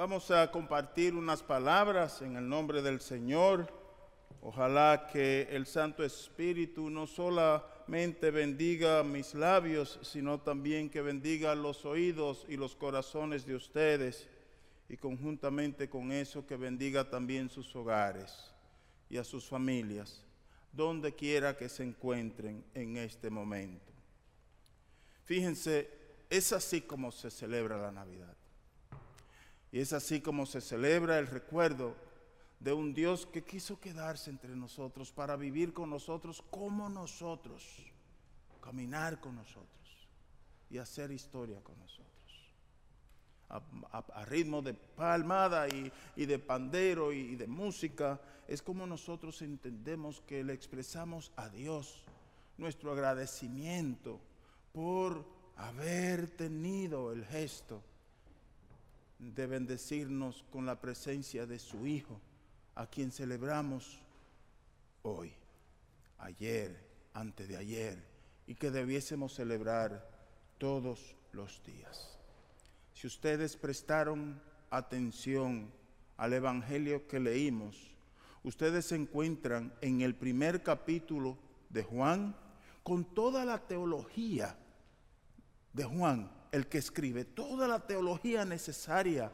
Vamos a compartir unas palabras en el nombre del Señor. Ojalá que el Santo Espíritu no solamente bendiga mis labios, sino también que bendiga los oídos y los corazones de ustedes y conjuntamente con eso que bendiga también sus hogares y a sus familias, donde quiera que se encuentren en este momento. Fíjense, es así como se celebra la Navidad. Y es así como se celebra el recuerdo de un Dios que quiso quedarse entre nosotros para vivir con nosotros como nosotros, caminar con nosotros y hacer historia con nosotros. A, ritmo de palmada y, de pandero y de música, es como nosotros entendemos que le expresamos a Dios nuestro agradecimiento por haber tenido el gesto de bendecirnos con la presencia de su Hijo, a quien celebramos hoy, ayer, antes de ayer, y que debiésemos celebrar todos los días. Si ustedes prestaron atención al Evangelio que leímos, ustedes se encuentran en el primer capítulo de Juan con toda la teología de Juan el que escribe toda la teología necesaria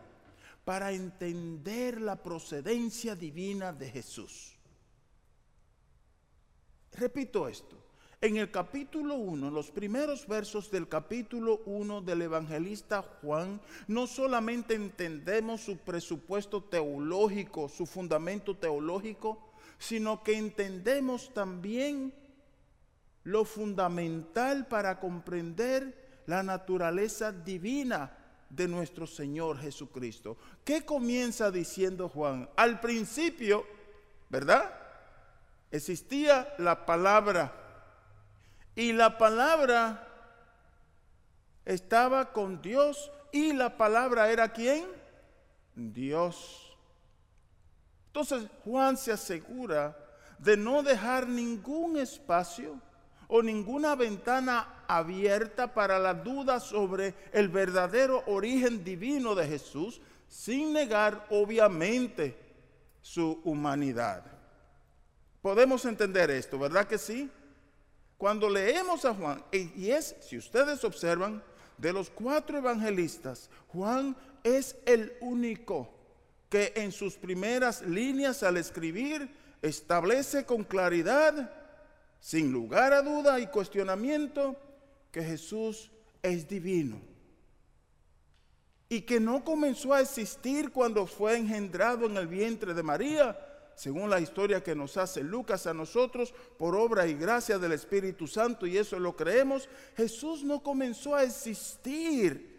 para entender la procedencia divina de Jesús. Repito esto. En el capítulo 1, los primeros versos del capítulo 1 del evangelista Juan, no solamente entendemos su presupuesto teológico, su fundamento teológico, sino que entendemos también lo fundamental para comprender la naturaleza divina de nuestro Señor Jesucristo. ¿Qué comienza diciendo Juan? Al principio, ¿verdad? Existía la palabra y la palabra estaba con Dios y la palabra era quién? Dios. Entonces Juan se asegura de no dejar ningún espacio o ninguna ventana abierta para la duda sobre el verdadero origen divino de Jesús, sin negar obviamente su humanidad. Podemos entender esto, ¿verdad que sí? Cuando leemos a Juan, y es, si ustedes observan, de los cuatro evangelistas, Juan es el único que en sus primeras líneas al escribir establece con claridad sin lugar a duda y cuestionamiento que Jesús es divino. Y que no comenzó a existir cuando fue engendrado en el vientre de María, según la historia que nos hace Lucas a nosotros, por obra y gracia del Espíritu Santo, y eso lo creemos, Jesús no comenzó a existir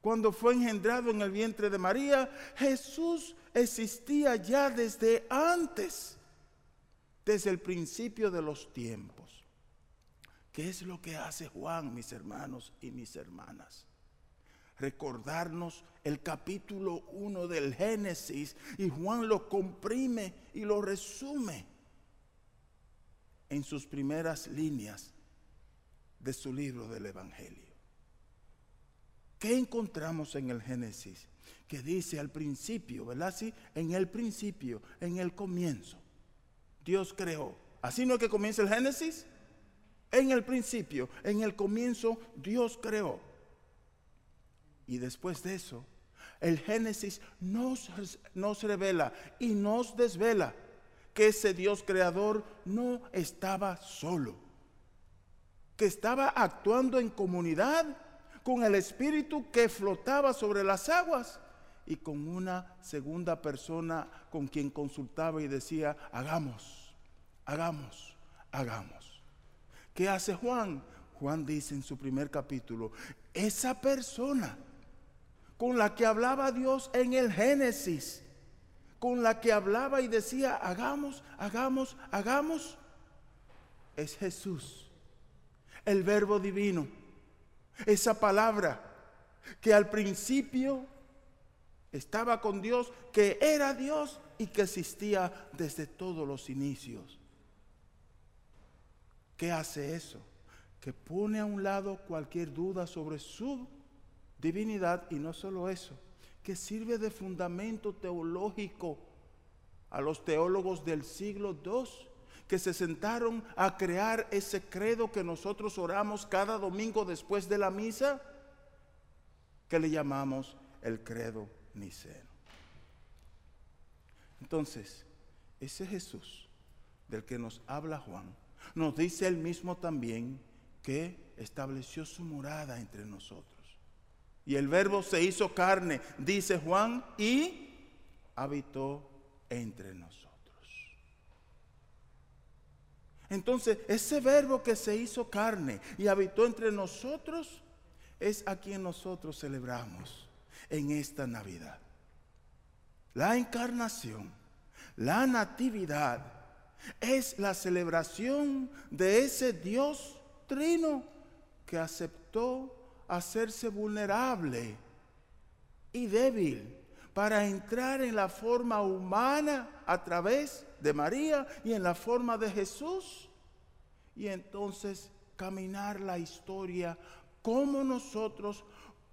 cuando fue engendrado en el vientre de María, Jesús existía ya desde antes desde el principio de los tiempos. ¿Qué es lo que hace Juan, mis hermanos y mis hermanas? Recordarnos el capítulo 1 del Génesis y Juan lo comprime y lo resume en sus primeras líneas de su libro del Evangelio. ¿Qué encontramos en el Génesis? Que dice al principio, ¿verdad? Sí, en el principio, en el comienzo. Dios creó. Así no es que comienza el Génesis. En el principio, en el comienzo, Dios creó. Y después de eso, el Génesis nos, nos revela y nos desvela que ese Dios creador no estaba solo, que estaba actuando en comunidad con el Espíritu que flotaba sobre las aguas y con una segunda persona con quien consultaba y decía, hagamos hagamos, hagamos. ¿Qué hace Juan? Juan dice en su primer capítulo, esa persona con la que hablaba Dios en el Génesis, con la que hablaba y decía, hagamos, hagamos, hagamos, es Jesús, el verbo divino, esa palabra que al principio estaba con Dios, que era Dios y que existía desde todos los inicios. ¿Qué hace eso? Que pone a un lado cualquier duda sobre su divinidad y no solo eso, que sirve de fundamento teológico a los teólogos del siglo II que se sentaron a crear ese credo que nosotros oramos cada domingo después de la misa, que le llamamos el credo niceno. Entonces, ese Jesús del que nos habla Juan, nos dice él mismo también que estableció su morada entre nosotros. Y el verbo se hizo carne, dice Juan, y habitó entre nosotros. Entonces, ese verbo que se hizo carne y habitó entre nosotros es a quien nosotros celebramos en esta Navidad. La encarnación, la natividad, es la celebración de ese Dios trino que aceptó hacerse vulnerable y débil para entrar en la forma humana a través de María y en la forma de Jesús. Y entonces caminar la historia como nosotros,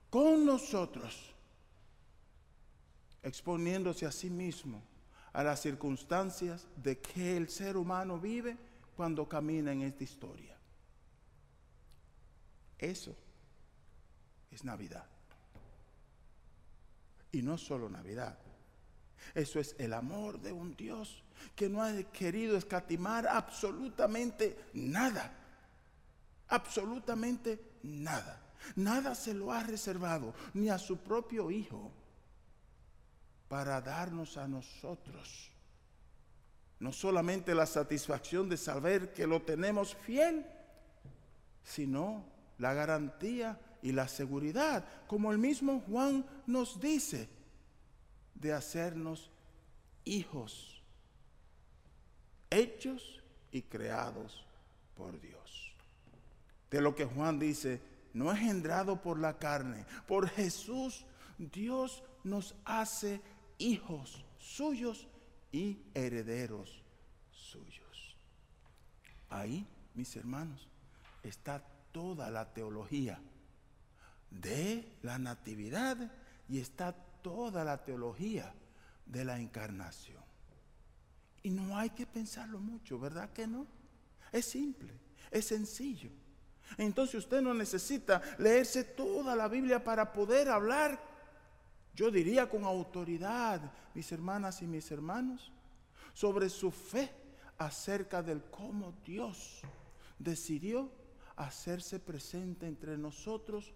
con nosotros, exponiéndose a sí mismo a las circunstancias de que el ser humano vive cuando camina en esta historia. Eso es Navidad. Y no solo Navidad. Eso es el amor de un Dios que no ha querido escatimar absolutamente nada. Absolutamente nada. Nada se lo ha reservado, ni a su propio Hijo, para darnos a nosotros. No solamente la satisfacción de saber que lo tenemos fiel, sino la garantía y la seguridad, como el mismo Juan nos dice, de hacernos hijos, hechos y creados por Dios. De lo que Juan dice, no engendrado por la carne, por Jesús, Dios nos hace hijos suyos y herederos suyos. Ahí, mis hermanos, está toda la teología de la natividad y está toda la teología de la encarnación. Y no hay que pensarlo mucho, ¿verdad que no? Es simple, es sencillo. Entonces usted no necesita leerse toda la Biblia para poder hablar, yo diría con autoridad, mis hermanas y mis hermanos, sobre su fe acerca del cómo Dios decidió hacerse presente entre nosotros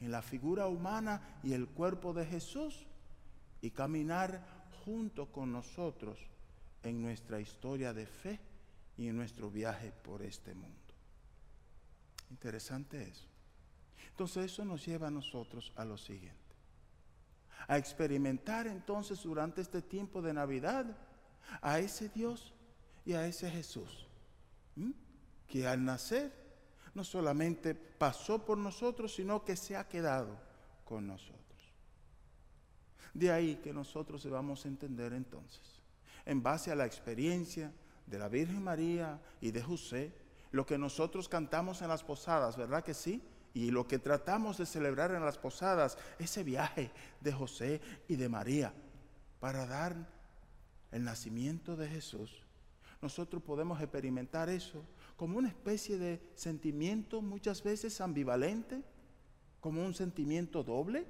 en la figura humana y el cuerpo de Jesús y caminar junto con nosotros en nuestra historia de fe y en nuestro viaje por este mundo. Interesante eso. Entonces eso nos lleva a nosotros a lo siguiente. A experimentar entonces durante este tiempo de Navidad a ese Dios y a ese Jesús, que al nacer no solamente pasó por nosotros, sino que se ha quedado con nosotros. De ahí que nosotros debamos entender entonces, en base a la experiencia de la Virgen María y de José, lo que nosotros cantamos en las posadas, ¿verdad que sí? Y lo que tratamos de celebrar en las posadas, ese viaje de José y de María, para dar el nacimiento de Jesús, nosotros podemos experimentar eso como una especie de sentimiento muchas veces ambivalente, como un sentimiento doble.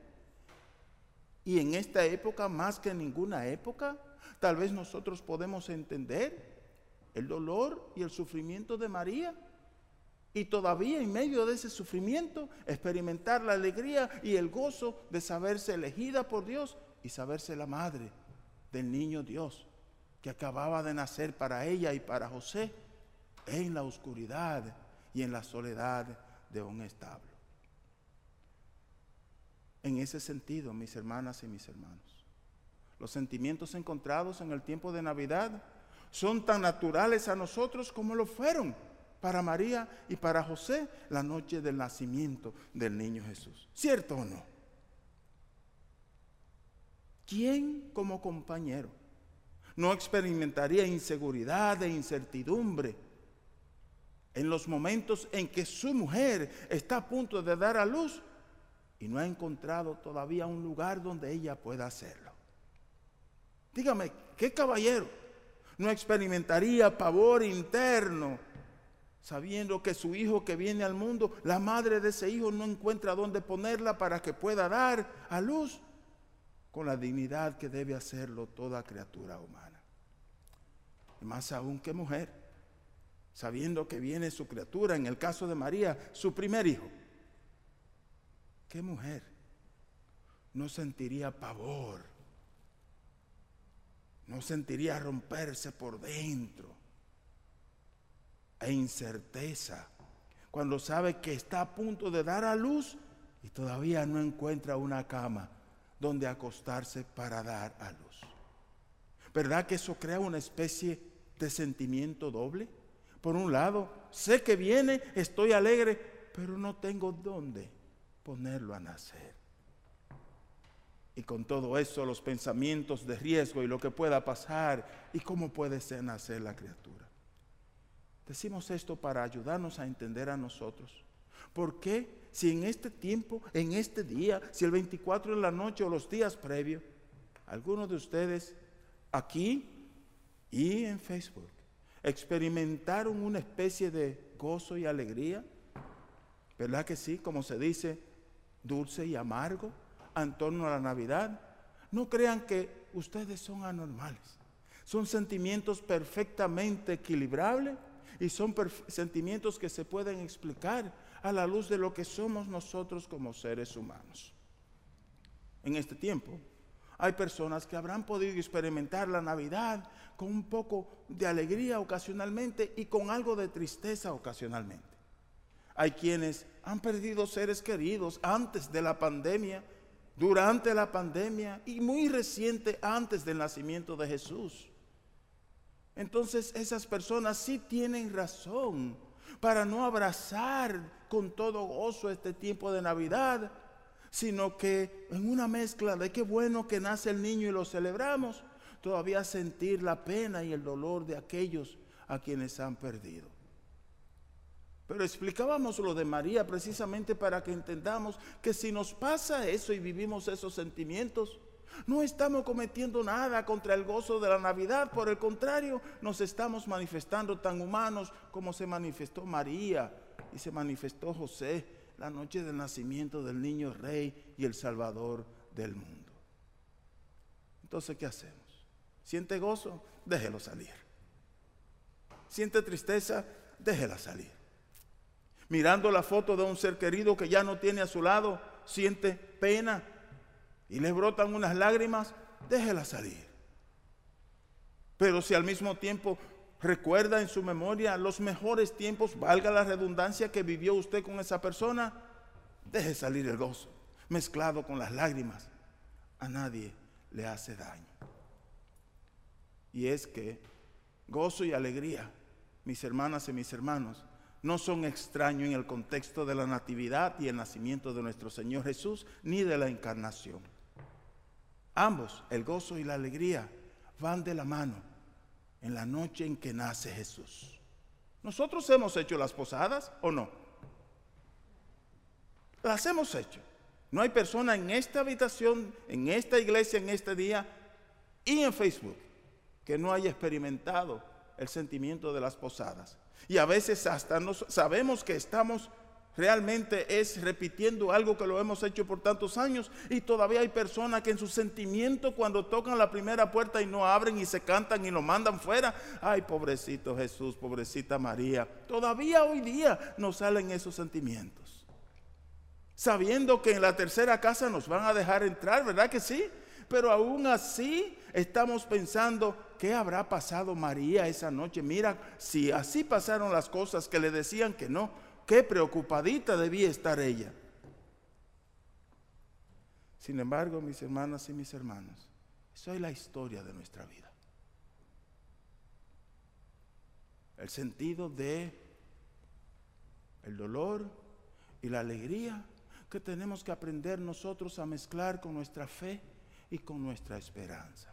Y en esta época, más que en ninguna época, tal vez nosotros podemos entender el dolor y el sufrimiento de María. Y todavía en medio de ese sufrimiento, experimentar la alegría y el gozo de saberse elegida por Dios y saberse la madre del niño Dios que acababa de nacer para ella y para José en la oscuridad y en la soledad de un establo. En ese sentido, mis hermanas y mis hermanos, los sentimientos encontrados en el tiempo de Navidad son tan naturales a nosotros como lo fueron para María y para José la noche del nacimiento del niño Jesús. ¿Cierto o no? ¿Quién como compañero no experimentaría inseguridad e incertidumbre en los momentos en que su mujer está a punto de dar a luz y no ha encontrado todavía un lugar donde ella pueda hacerlo. Dígame, ¿qué caballero no experimentaría pavor interno sabiendo que su hijo que viene al mundo, la madre de ese hijo no encuentra dónde ponerla para que pueda dar a luz con la dignidad que debe hacerlo toda criatura humana? Y más aún que mujer, sabiendo que viene su criatura, en el caso de María, su primer hijo ¿Qué mujer no sentiría pavor? No sentiría romperse por dentro e incerteza cuando sabe que está a punto de dar a luz y todavía no encuentra una cama donde acostarse para dar a luz. ¿Verdad que eso crea una especie de sentimiento doble? Por un lado, sé que viene, estoy alegre, pero no tengo dónde ponerlo a nacer. Y con todo eso, los pensamientos de riesgo y lo que pueda pasar y cómo puede ser nacer la criatura. Decimos esto para ayudarnos a entender a nosotros. ¿Por qué si en este tiempo, en este día, si el 24 de la noche o los días previos, algunos de ustedes aquí y en Facebook experimentaron una especie de gozo y alegría? ¿Verdad que sí? Como se dice, dulce y amargo en torno a la Navidad. No crean que ustedes son anormales. Son sentimientos perfectamente equilibrables y son sentimientos que se pueden explicar a la luz de lo que somos nosotros como seres humanos. En este tiempo hay personas que habrán podido experimentar la Navidad con un poco de alegría ocasionalmente y con algo de tristeza ocasionalmente. Hay quienes han perdido seres queridos antes de la pandemia, durante la pandemia y muy reciente antes del nacimiento de Jesús. Entonces esas personas sí tienen razón para no abrazar con todo gozo este tiempo de Navidad, sino que en una mezcla de qué bueno que nace el niño y lo celebramos, todavía sentir la pena y el dolor de aquellos a quienes han perdido. Pero explicábamos lo de María precisamente para que entendamos que si nos pasa eso y vivimos esos sentimientos, no estamos cometiendo nada contra el gozo de la Navidad, por el contrario, nos estamos manifestando tan humanos como se manifestó María y se manifestó José la noche del nacimiento del niño rey y el salvador del mundo. Entonces, ¿qué hacemos? ¿Siente gozo? Déjelo salir. ¿Siente tristeza? Déjela salir mirando la foto de un ser querido que ya no tiene a su lado, siente pena y le brotan unas lágrimas, déjela salir. Pero si al mismo tiempo recuerda en su memoria los mejores tiempos, valga la redundancia que vivió usted con esa persona, deje salir el gozo, mezclado con las lágrimas. A nadie le hace daño. Y es que gozo y alegría, mis hermanas y mis hermanos, no son extraños en el contexto de la natividad y el nacimiento de nuestro Señor Jesús, ni de la encarnación. Ambos, el gozo y la alegría, van de la mano en la noche en que nace Jesús. ¿Nosotros hemos hecho las posadas o no? Las hemos hecho. No hay persona en esta habitación, en esta iglesia, en este día y en Facebook que no haya experimentado el sentimiento de las posadas. Y a veces hasta no sabemos que estamos realmente es repitiendo algo que lo hemos hecho por tantos años y todavía hay personas que en su sentimiento cuando tocan la primera puerta y no abren y se cantan y lo mandan fuera, ay pobrecito Jesús, pobrecita María, todavía hoy día nos salen esos sentimientos. Sabiendo que en la tercera casa nos van a dejar entrar, ¿verdad que sí? Pero aún así estamos pensando, ¿qué habrá pasado María esa noche? Mira, si así pasaron las cosas que le decían que no, qué preocupadita debía estar ella. Sin embargo, mis hermanas y mis hermanos, eso es la historia de nuestra vida. El sentido de el dolor y la alegría que tenemos que aprender nosotros a mezclar con nuestra fe y con nuestra esperanza.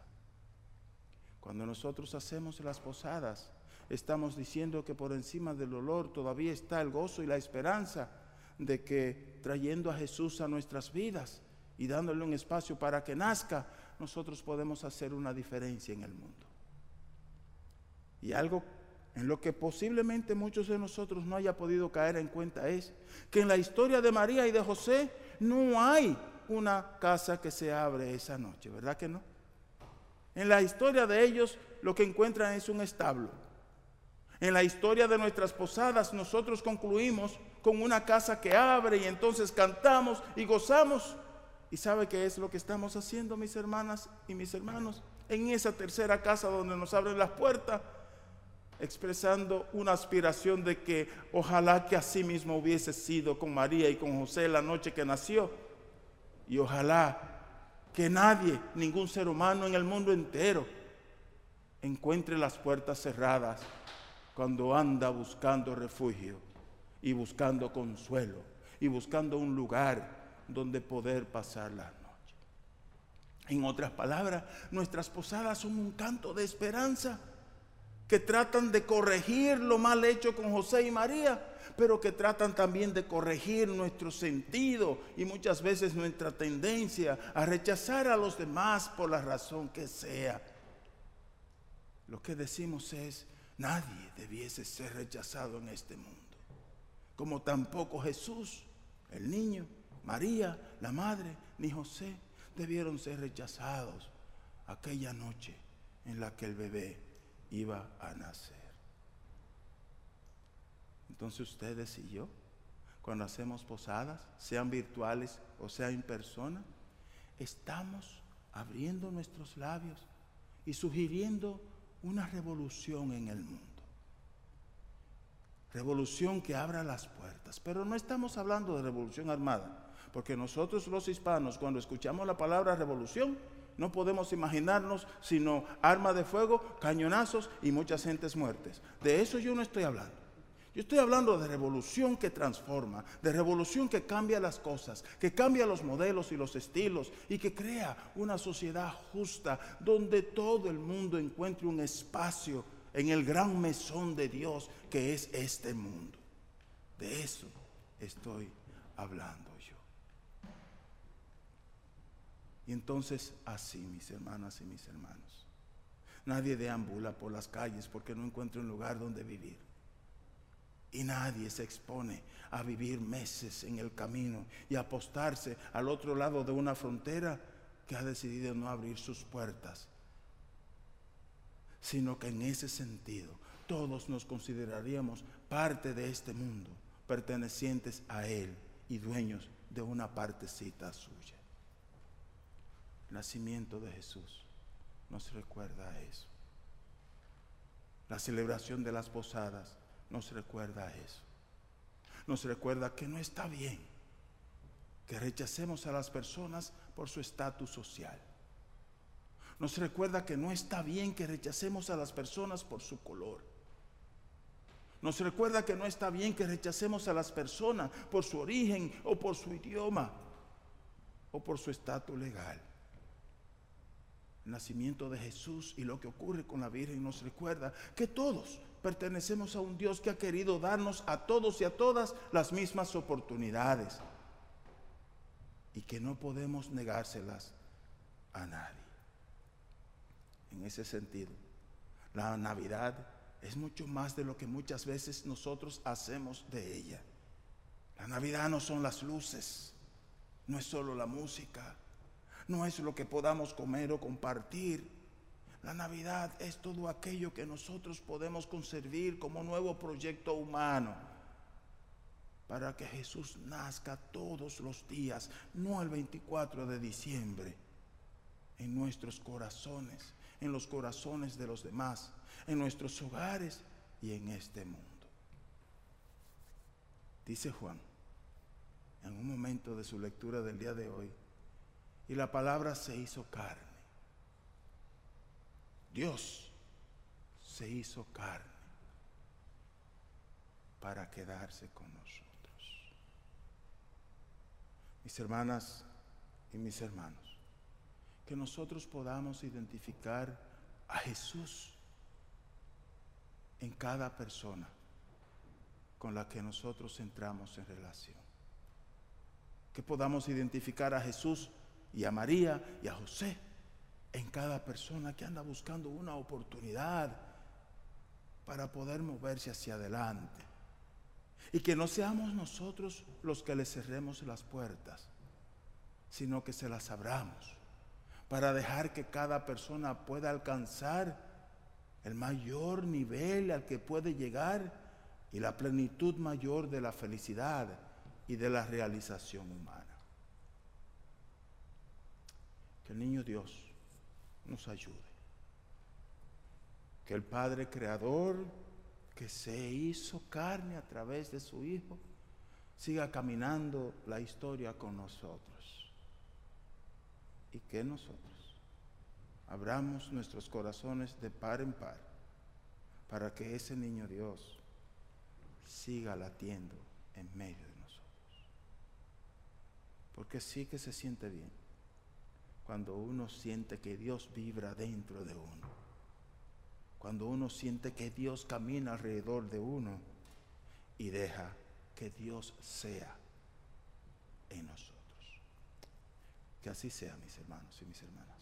Cuando nosotros hacemos las posadas, estamos diciendo que por encima del dolor todavía está el gozo y la esperanza de que trayendo a Jesús a nuestras vidas y dándole un espacio para que nazca, nosotros podemos hacer una diferencia en el mundo. Y algo en lo que posiblemente muchos de nosotros no haya podido caer en cuenta es que en la historia de María y de José no hay una casa que se abre esa noche, ¿verdad que no? En la historia de ellos lo que encuentran es un establo. En la historia de nuestras posadas nosotros concluimos con una casa que abre y entonces cantamos y gozamos. ¿Y sabe qué es lo que estamos haciendo, mis hermanas y mis hermanos? En esa tercera casa donde nos abren las puertas, expresando una aspiración de que ojalá que así mismo hubiese sido con María y con José la noche que nació. Y ojalá que nadie, ningún ser humano en el mundo entero, encuentre las puertas cerradas cuando anda buscando refugio y buscando consuelo y buscando un lugar donde poder pasar la noche. En otras palabras, nuestras posadas son un canto de esperanza que tratan de corregir lo mal hecho con José y María, pero que tratan también de corregir nuestro sentido y muchas veces nuestra tendencia a rechazar a los demás por la razón que sea. Lo que decimos es, nadie debiese ser rechazado en este mundo, como tampoco Jesús, el niño, María, la madre, ni José debieron ser rechazados aquella noche en la que el bebé iba a nacer. Entonces ustedes y yo, cuando hacemos posadas, sean virtuales o sea en persona, estamos abriendo nuestros labios y sugiriendo una revolución en el mundo. Revolución que abra las puertas. Pero no estamos hablando de revolución armada, porque nosotros los hispanos, cuando escuchamos la palabra revolución, no podemos imaginarnos sino arma de fuego, cañonazos y muchas gentes muertes. De eso yo no estoy hablando. Yo estoy hablando de revolución que transforma, de revolución que cambia las cosas, que cambia los modelos y los estilos y que crea una sociedad justa donde todo el mundo encuentre un espacio en el gran mesón de Dios que es este mundo. De eso estoy hablando. Y entonces así, mis hermanas y mis hermanos, nadie deambula por las calles porque no encuentra un lugar donde vivir. Y nadie se expone a vivir meses en el camino y apostarse al otro lado de una frontera que ha decidido no abrir sus puertas. Sino que en ese sentido todos nos consideraríamos parte de este mundo, pertenecientes a Él y dueños de una partecita suya nacimiento de Jesús nos recuerda a eso. La celebración de las posadas nos recuerda eso. Nos recuerda que no está bien que rechacemos a las personas por su estatus social. Nos recuerda que no está bien que rechacemos a las personas por su color. Nos recuerda que no está bien que rechacemos a las personas por su origen o por su idioma o por su estatus legal el nacimiento de Jesús y lo que ocurre con la Virgen nos recuerda que todos pertenecemos a un Dios que ha querido darnos a todos y a todas las mismas oportunidades y que no podemos negárselas a nadie. En ese sentido, la Navidad es mucho más de lo que muchas veces nosotros hacemos de ella. La Navidad no son las luces, no es solo la música, no es lo que podamos comer o compartir. La Navidad es todo aquello que nosotros podemos conservar como nuevo proyecto humano para que Jesús nazca todos los días, no el 24 de diciembre, en nuestros corazones, en los corazones de los demás, en nuestros hogares y en este mundo. Dice Juan, en un momento de su lectura del día de hoy, y la palabra se hizo carne. Dios se hizo carne para quedarse con nosotros. Mis hermanas y mis hermanos, que nosotros podamos identificar a Jesús en cada persona con la que nosotros entramos en relación. Que podamos identificar a Jesús y a María y a José en cada persona que anda buscando una oportunidad para poder moverse hacia adelante. Y que no seamos nosotros los que le cerremos las puertas, sino que se las abramos para dejar que cada persona pueda alcanzar el mayor nivel al que puede llegar y la plenitud mayor de la felicidad y de la realización humana. Que el niño Dios nos ayude. Que el Padre Creador que se hizo carne a través de su Hijo siga caminando la historia con nosotros. Y que nosotros abramos nuestros corazones de par en par para que ese niño Dios siga latiendo en medio de nosotros. Porque sí que se siente bien cuando uno siente que Dios vibra dentro de uno. Cuando uno siente que Dios camina alrededor de uno y deja que Dios sea en nosotros. Que así sea, mis hermanos y mis hermanas.